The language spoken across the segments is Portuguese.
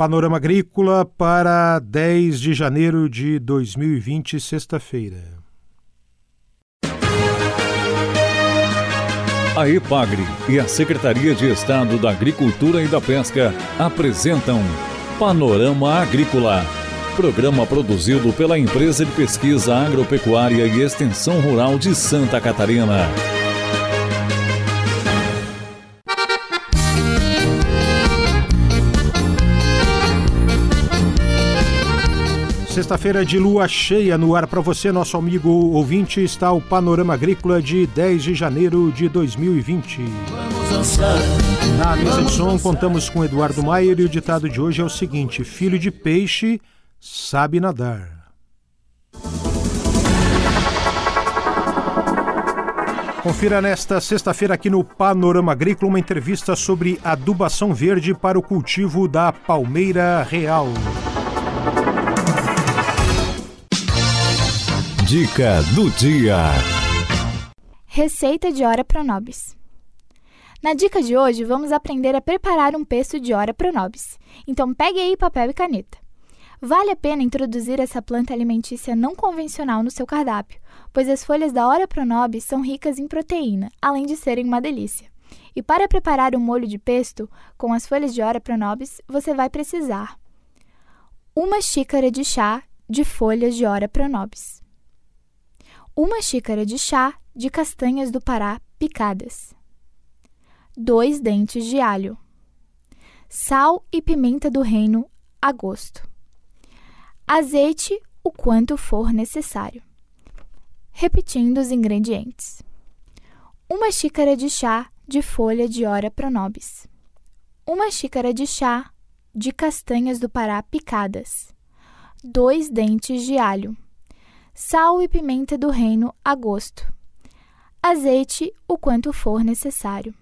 Panorama Agrícola para 10 de janeiro de 2020, sexta-feira. A EPAGRE e a Secretaria de Estado da Agricultura e da Pesca apresentam Panorama Agrícola, programa produzido pela Empresa de Pesquisa Agropecuária e Extensão Rural de Santa Catarina. Sexta-feira de lua cheia no ar para você, nosso amigo ouvinte, está o Panorama Agrícola de 10 de janeiro de 2020. Na mesa de som, contamos com Eduardo Maier e o ditado de hoje é o seguinte: Filho de peixe sabe nadar. Confira nesta sexta-feira aqui no Panorama Agrícola uma entrevista sobre adubação verde para o cultivo da palmeira real. Dica do dia. Receita de Ora Pronobis. Na dica de hoje, vamos aprender a preparar um pesto de Ora Pronobis. Então pegue aí papel e caneta. Vale a pena introduzir essa planta alimentícia não convencional no seu cardápio, pois as folhas da Ora Pronobis são ricas em proteína, além de serem uma delícia. E para preparar o molho de pesto com as folhas de Ora Pronobis, você vai precisar uma xícara de chá de folhas de Ora Pronobis uma xícara de chá de castanhas do Pará picadas, dois dentes de alho, sal e pimenta do reino a gosto, azeite o quanto for necessário. Repetindo os ingredientes: uma xícara de chá de folha de ora pronobis, uma xícara de chá de castanhas do Pará picadas, dois dentes de alho sal e pimenta do reino a gosto, azeite o quanto for necessário.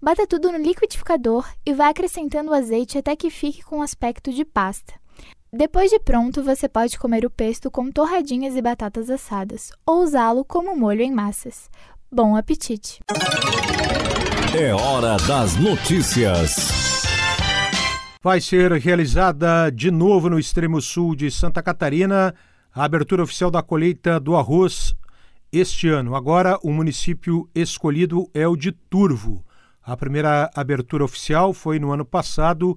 Bata tudo no liquidificador e vá acrescentando o azeite até que fique com aspecto de pasta. Depois de pronto, você pode comer o pesto com torradinhas e batatas assadas ou usá-lo como molho em massas. Bom apetite! É hora das notícias. Vai ser realizada de novo no extremo sul de Santa Catarina a abertura oficial da colheita do arroz este ano. Agora, o município escolhido é o de Turvo. A primeira abertura oficial foi no ano passado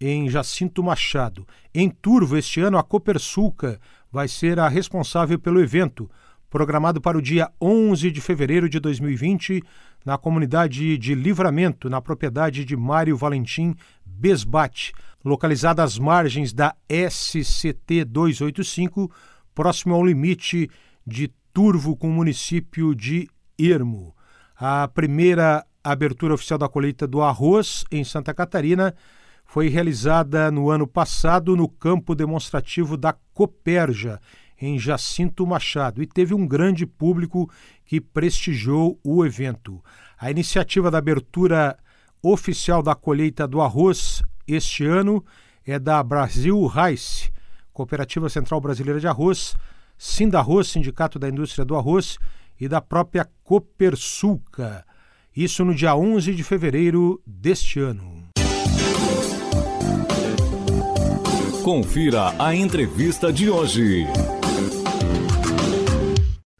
em Jacinto Machado. Em Turvo, este ano, a Copersuca vai ser a responsável pelo evento, programado para o dia 11 de fevereiro de 2020, na comunidade de Livramento, na propriedade de Mário Valentim Besbate, localizada às margens da SCT 285 próximo ao limite de Turvo com o município de Ermo. A primeira abertura oficial da colheita do arroz em Santa Catarina foi realizada no ano passado no campo demonstrativo da Coperja, em Jacinto Machado, e teve um grande público que prestigiou o evento. A iniciativa da abertura oficial da colheita do arroz este ano é da Brasil Rice, Cooperativa Central Brasileira de Arroz, Sindarroz, Sindicato da Indústria do Arroz e da própria Copersuca. Isso no dia 11 de fevereiro deste ano. Confira a entrevista de hoje.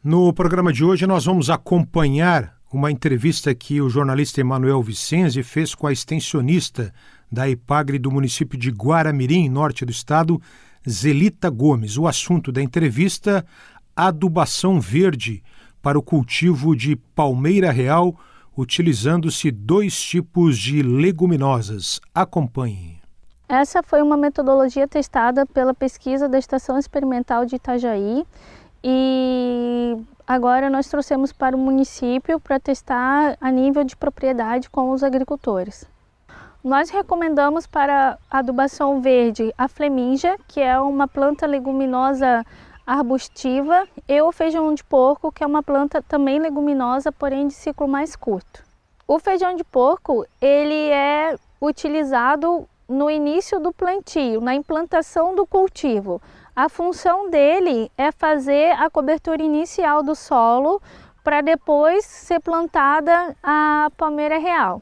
No programa de hoje, nós vamos acompanhar uma entrevista que o jornalista Emanuel Vicenzi fez com a extensionista da IPAGRE do município de Guaramirim, norte do estado, Zelita Gomes. O assunto da entrevista: adubação verde para o cultivo de palmeira real, utilizando-se dois tipos de leguminosas. Acompanhe. Essa foi uma metodologia testada pela pesquisa da Estação Experimental de Itajaí e agora nós trouxemos para o município para testar a nível de propriedade com os agricultores. Nós recomendamos para adubação verde a fleminja, que é uma planta leguminosa arbustiva, e o feijão de porco, que é uma planta também leguminosa, porém de ciclo mais curto. O feijão de porco, ele é utilizado no início do plantio, na implantação do cultivo. A função dele é fazer a cobertura inicial do solo para depois ser plantada a palmeira real.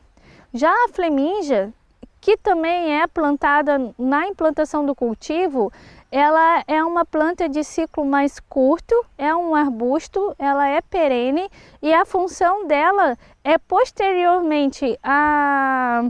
Já a fleminja, que também é plantada na implantação do cultivo, ela é uma planta de ciclo mais curto, é um arbusto, ela é perene e a função dela é posteriormente a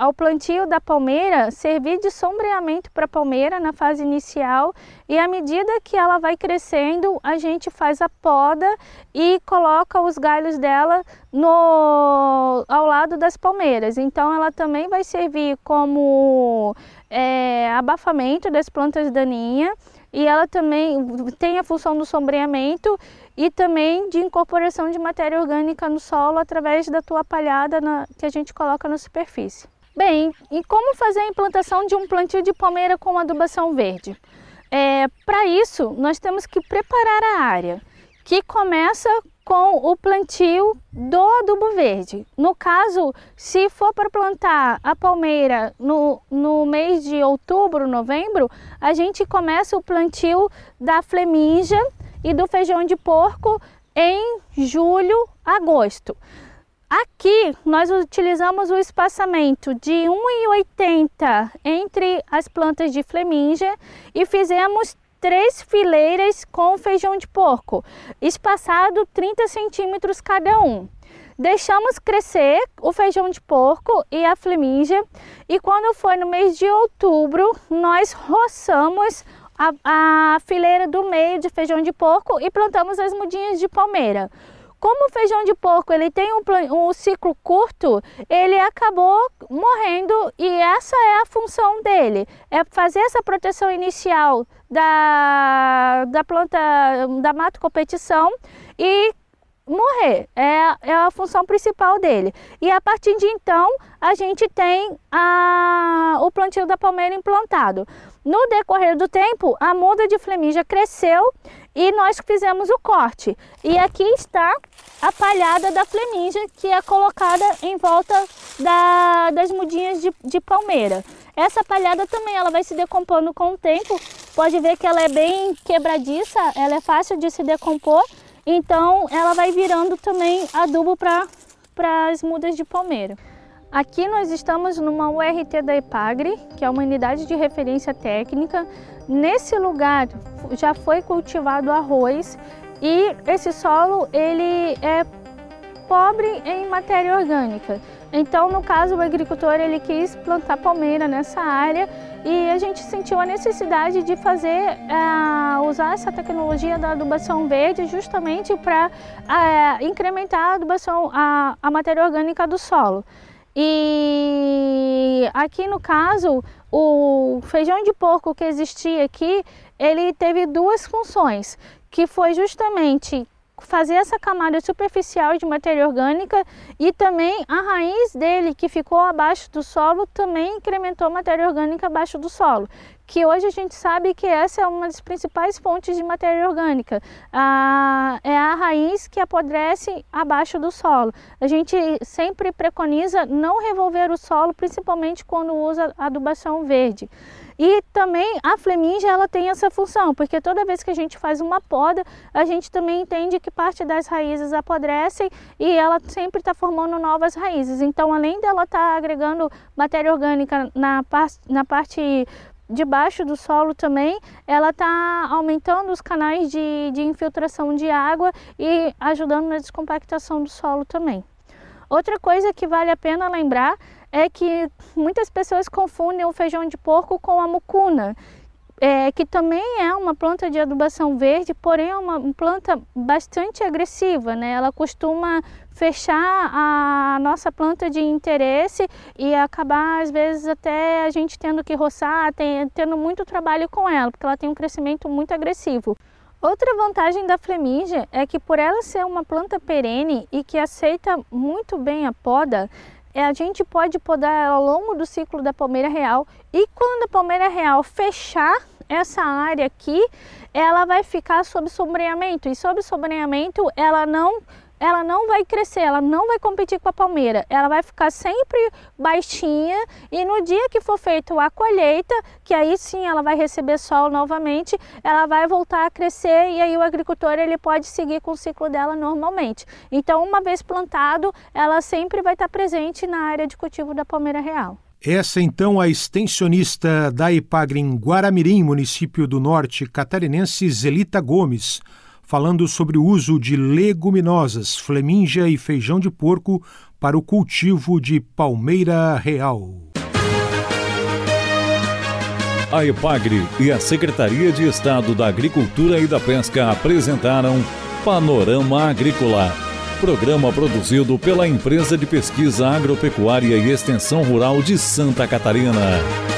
ao plantio da palmeira servir de sombreamento para a palmeira na fase inicial e à medida que ela vai crescendo, a gente faz a poda e coloca os galhos dela no, ao lado das palmeiras. Então ela também vai servir como é, abafamento das plantas daninhas e ela também tem a função do sombreamento e também de incorporação de matéria orgânica no solo através da tua palhada na, que a gente coloca na superfície. Bem, e como fazer a implantação de um plantio de palmeira com adubação verde? É, Para isso, nós temos que preparar a área, que começa com o plantio do adubo verde. No caso, se for para plantar a palmeira no, no mês de outubro, novembro, a gente começa o plantio da fleminja e do feijão de porco em julho, agosto. Aqui nós utilizamos o espaçamento de 1,80 entre as plantas de fleminja e fizemos três fileiras com feijão de porco, espaçado 30 centímetros cada um. Deixamos crescer o feijão de porco e a fleminja e quando foi no mês de outubro nós roçamos a, a fileira do meio de feijão de porco e plantamos as mudinhas de palmeira. Como o feijão de porco ele tem um, um ciclo curto, ele acabou morrendo e essa é a função dele, é fazer essa proteção inicial da, da planta da mato competição e morrer. É, é a função principal dele. E a partir de então, a gente tem a, o plantio da palmeira implantado. No decorrer do tempo, a muda de flemígia cresceu e nós fizemos o corte. E aqui está a palhada da flemígia que é colocada em volta da, das mudinhas de, de palmeira. Essa palhada também ela vai se decompondo com o tempo. Pode ver que ela é bem quebradiça, ela é fácil de se decompor. Então ela vai virando também adubo para as mudas de palmeira. Aqui nós estamos numa URT da EPAGRE, que é uma unidade de referência técnica. Nesse lugar já foi cultivado arroz e esse solo ele é pobre em matéria orgânica. Então, no caso, o agricultor ele quis plantar palmeira nessa área e a gente sentiu a necessidade de fazer, uh, usar essa tecnologia da adubação verde justamente para é, incrementar a adubação, a, a matéria orgânica do solo. E aqui no caso, o feijão de porco que existia aqui, ele teve duas funções, que foi justamente fazer essa camada superficial de matéria orgânica e também a raiz dele que ficou abaixo do solo também incrementou matéria orgânica abaixo do solo, que hoje a gente sabe que essa é uma das principais fontes de matéria orgânica, a, é a raiz que apodrece abaixo do solo. A gente sempre preconiza não revolver o solo, principalmente quando usa adubação verde. E também a fleminja ela tem essa função, porque toda vez que a gente faz uma poda, a gente também entende que parte das raízes apodrecem e ela sempre está formando novas raízes. Então, além dela estar tá agregando matéria orgânica na, par na parte debaixo do solo também, ela está aumentando os canais de, de infiltração de água e ajudando na descompactação do solo também. Outra coisa que vale a pena lembrar é que muitas pessoas confundem o feijão de porco com a mucuna, é, que também é uma planta de adubação verde, porém é uma planta bastante agressiva, né? Ela costuma fechar a nossa planta de interesse e acabar às vezes até a gente tendo que roçar, tendo muito trabalho com ela, porque ela tem um crescimento muito agressivo. Outra vantagem da flemígia é que por ela ser uma planta perene e que aceita muito bem a poda, é, a gente pode podar ao longo do ciclo da palmeira real. E quando a palmeira real fechar essa área aqui, ela vai ficar sob sombreamento. E sob sombreamento ela não ela não vai crescer, ela não vai competir com a palmeira, ela vai ficar sempre baixinha e no dia que for feita a colheita, que aí sim ela vai receber sol novamente, ela vai voltar a crescer e aí o agricultor ele pode seguir com o ciclo dela normalmente. Então, uma vez plantado, ela sempre vai estar presente na área de cultivo da palmeira real. Essa então a extensionista da Ipagre em Guaramirim, município do Norte catarinense, Zelita Gomes, falando sobre o uso de leguminosas, flemíngia e feijão de porco para o cultivo de palmeira real. A Epagre e a Secretaria de Estado da Agricultura e da Pesca apresentaram Panorama Agrícola, programa produzido pela Empresa de Pesquisa Agropecuária e Extensão Rural de Santa Catarina.